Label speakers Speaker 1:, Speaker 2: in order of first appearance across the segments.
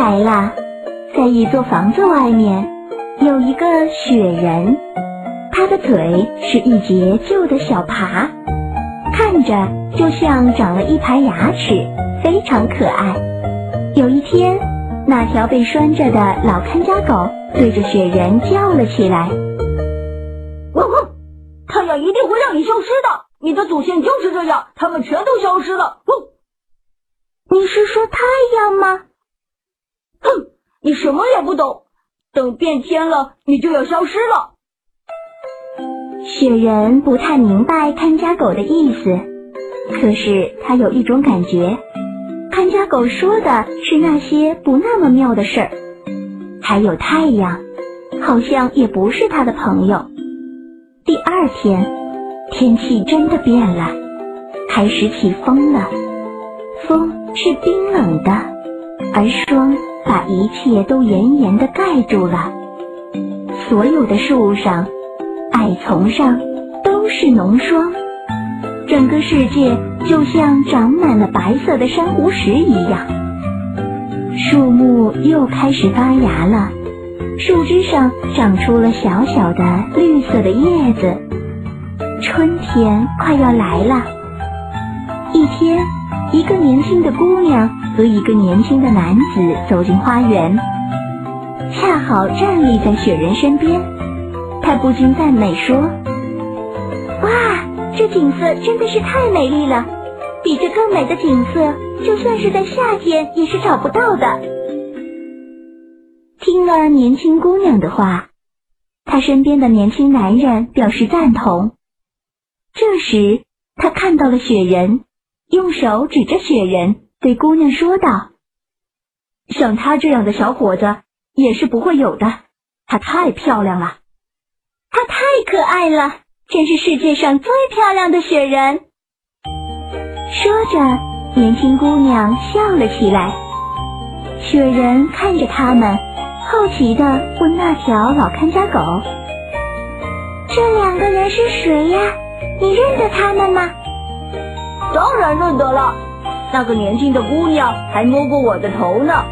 Speaker 1: 来了，在一座房子外面有一个雪人，他的腿是一节旧的小耙，看着就像长了一排牙齿，非常可爱。有一天，那条被拴着的老看家狗对着雪人叫了起来：“
Speaker 2: 汪汪！太阳一定会让你消失的，你的祖先就是这样，他们全都消失了。”汪！
Speaker 1: 你是说太阳吗？
Speaker 2: 哼，你什么也不懂。等变天了，你就要消失了。
Speaker 1: 雪人不太明白看家狗的意思，可是他有一种感觉，看家狗说的是那些不那么妙的事儿。还有太阳，好像也不是他的朋友。第二天，天气真的变了，开始起风了。风是冰冷的，而霜把一切都严严的盖住了。所有的树上、矮丛上都是浓霜，整个世界就像长满了白色的珊瑚石一样。树木又开始发芽了，树枝上长出了小小的绿色的叶子。春天快要来了，一天。一个年轻的姑娘和一个年轻的男子走进花园，恰好站立在雪人身边。他不禁赞美说：“哇，这景色真的是太美丽了！比这更美的景色，就算是在夏天也是找不到的。”听了年轻姑娘的话，他身边的年轻男人表示赞同。这时，他看到了雪人。用手指着雪人，对姑娘说道：“
Speaker 2: 像他这样的小伙子也是不会有的。他太漂亮了，
Speaker 1: 他太可爱了，真是世界上最漂亮的雪人。”说着，年轻姑娘笑了起来。雪人看着他们，好奇的问那条老看家狗：“这两个人是谁呀？你认得他们吗？”
Speaker 2: 当然认得了，那个年轻的姑娘还摸过我的头呢，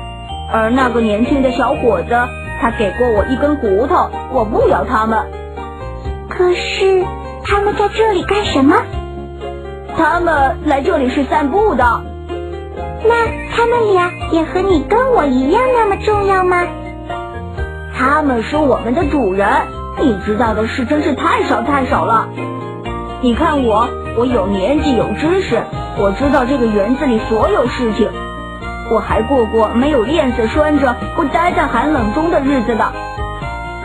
Speaker 2: 而那个年轻的小伙子，他给过我一根骨头，我不咬他们。
Speaker 1: 可是他们在这里干什么？
Speaker 2: 他们来这里是散步的。
Speaker 1: 那他们俩也和你跟我一样那么重要吗？
Speaker 2: 他们是我们的主人，你知道的事真是太少太少了。你看我。我有年纪，有知识，我知道这个园子里所有事情。我还过过没有链子拴着，不待在寒冷中的日子的。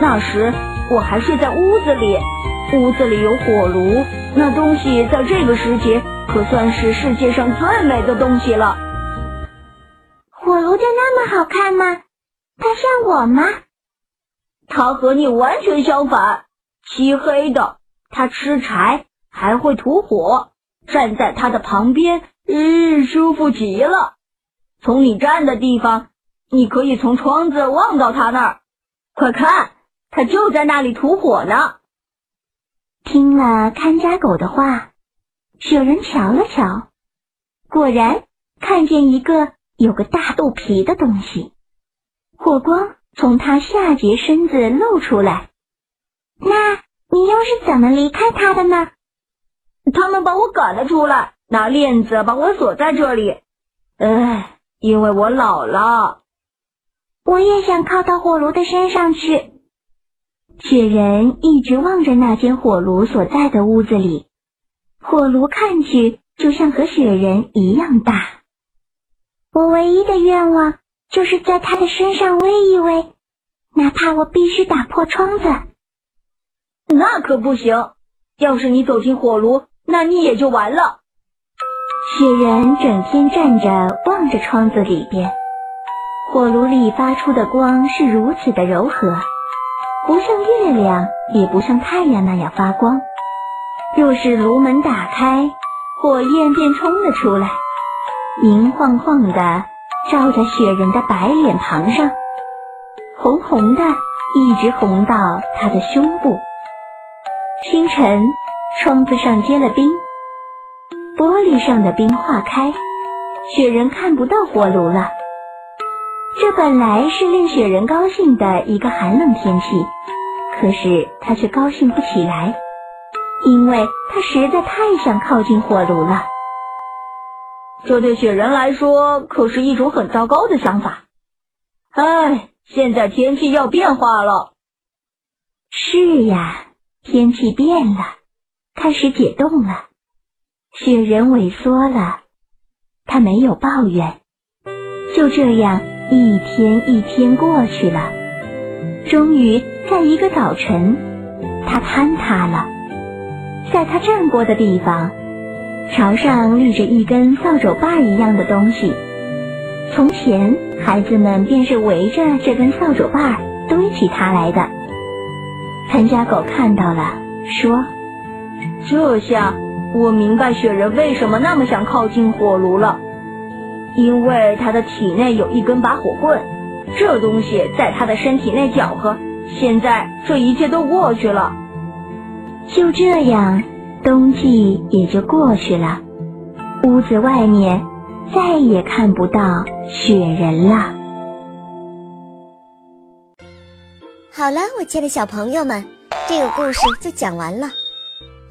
Speaker 2: 那时我还睡在屋子里，屋子里有火炉，那东西在这个时节可算是世界上最美的东西了。
Speaker 1: 火炉就那么好看吗？它像我吗？
Speaker 2: 它和你完全相反，漆黑的，它吃柴。还会吐火，站在他的旁边，嗯，舒服极了。从你站的地方，你可以从窗子望到他那儿。快看，他就在那里吐火呢。
Speaker 1: 听了看家狗的话，雪人瞧了瞧，果然看见一个有个大肚皮的东西，火光从他下节身子露出来。那你又是怎么离开他的呢？
Speaker 2: 他们把我赶了出来，拿链子把我锁在这里。唉，因为我老了。
Speaker 1: 我也想靠到火炉的身上去。雪人一直望着那间火炉所在的屋子里，火炉看去就像和雪人一样大。我唯一的愿望就是在他的身上偎一偎，哪怕我必须打破窗子。
Speaker 2: 那可不行！要是你走进火炉，那你也就完了。
Speaker 1: 雪人整天站着望着窗子里边，火炉里发出的光是如此的柔和，不像月亮，也不像太阳那样发光。若是炉门打开，火焰便冲了出来，明晃晃的照在雪人的白脸庞上，红红的，一直红到他的胸部。清晨。窗子上结了冰，玻璃上的冰化开，雪人看不到火炉了。这本来是令雪人高兴的一个寒冷天气，可是他却高兴不起来，因为他实在太想靠近火炉了。
Speaker 2: 这对雪人来说可是一种很糟糕的想法。唉，现在天气要变化了。
Speaker 1: 是呀，天气变了，开始解冻了，雪人萎缩了，他没有抱怨。就这样。一天一天过去了，终于在一个早晨，他坍塌了。在他站过的地方，朝上立着一根扫帚把一样的东西。从前，孩子们便是围着这根扫帚把堆起它来的。看家狗看到了，说：“
Speaker 2: 这下我明白雪人为什么那么想靠近火炉了。”因为他的体内有一根拔火棍，这东西在他的身体内搅和，现在这一切都过去了。
Speaker 1: 就这样，冬季也就过去了，屋子外面再也看不到雪人了。
Speaker 3: 好了，我亲爱的小朋友们，这个故事就讲完了。